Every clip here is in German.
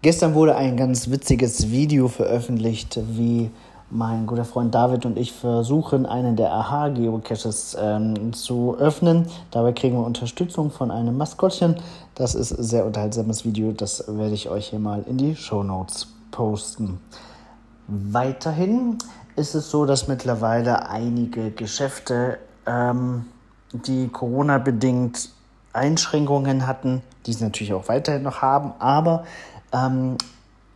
Gestern wurde ein ganz witziges Video veröffentlicht, wie mein guter Freund David und ich versuchen, einen der AHA-Geocaches ähm, zu öffnen. Dabei kriegen wir Unterstützung von einem Maskottchen. Das ist ein sehr unterhaltsames Video. Das werde ich euch hier mal in die Show Notes posten. Weiterhin ist es so, dass mittlerweile einige Geschäfte, ähm, die Corona-bedingt Einschränkungen hatten, die sie natürlich auch weiterhin noch haben, aber ähm,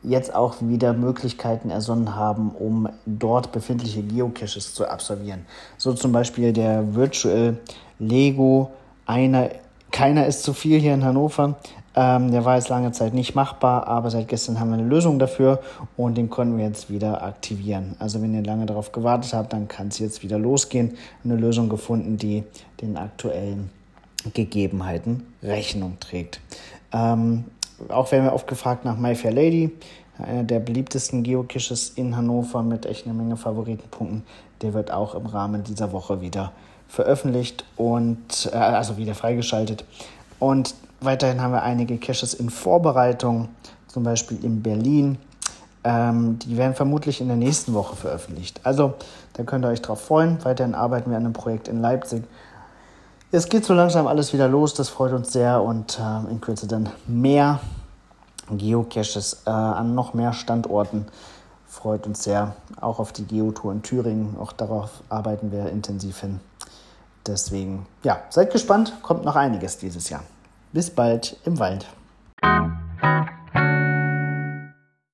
jetzt auch wieder Möglichkeiten ersonnen haben, um dort befindliche Geocaches zu absolvieren. So zum Beispiel der Virtual Lego einer, keiner ist zu viel hier in Hannover. Ähm, der war jetzt lange Zeit nicht machbar, aber seit gestern haben wir eine Lösung dafür und den konnten wir jetzt wieder aktivieren. Also wenn ihr lange darauf gewartet habt, dann kann es jetzt wieder losgehen. Eine Lösung gefunden, die den aktuellen Gegebenheiten Rechnung trägt. Ähm, auch werden wir oft gefragt nach My Fair Lady, einer der beliebtesten Geocaches in Hannover mit echt einer Menge Favoritenpunkten. Der wird auch im Rahmen dieser Woche wieder veröffentlicht und äh, also wieder freigeschaltet. Und weiterhin haben wir einige Caches in Vorbereitung, zum Beispiel in Berlin. Ähm, die werden vermutlich in der nächsten Woche veröffentlicht. Also da könnt ihr euch drauf freuen. Weiterhin arbeiten wir an einem Projekt in Leipzig. Es geht so langsam alles wieder los, das freut uns sehr und äh, in Kürze dann mehr Geocaches äh, an noch mehr Standorten. Freut uns sehr, auch auf die Geotour in Thüringen. Auch darauf arbeiten wir intensiv hin. Deswegen, ja, seid gespannt, kommt noch einiges dieses Jahr. Bis bald im Wald.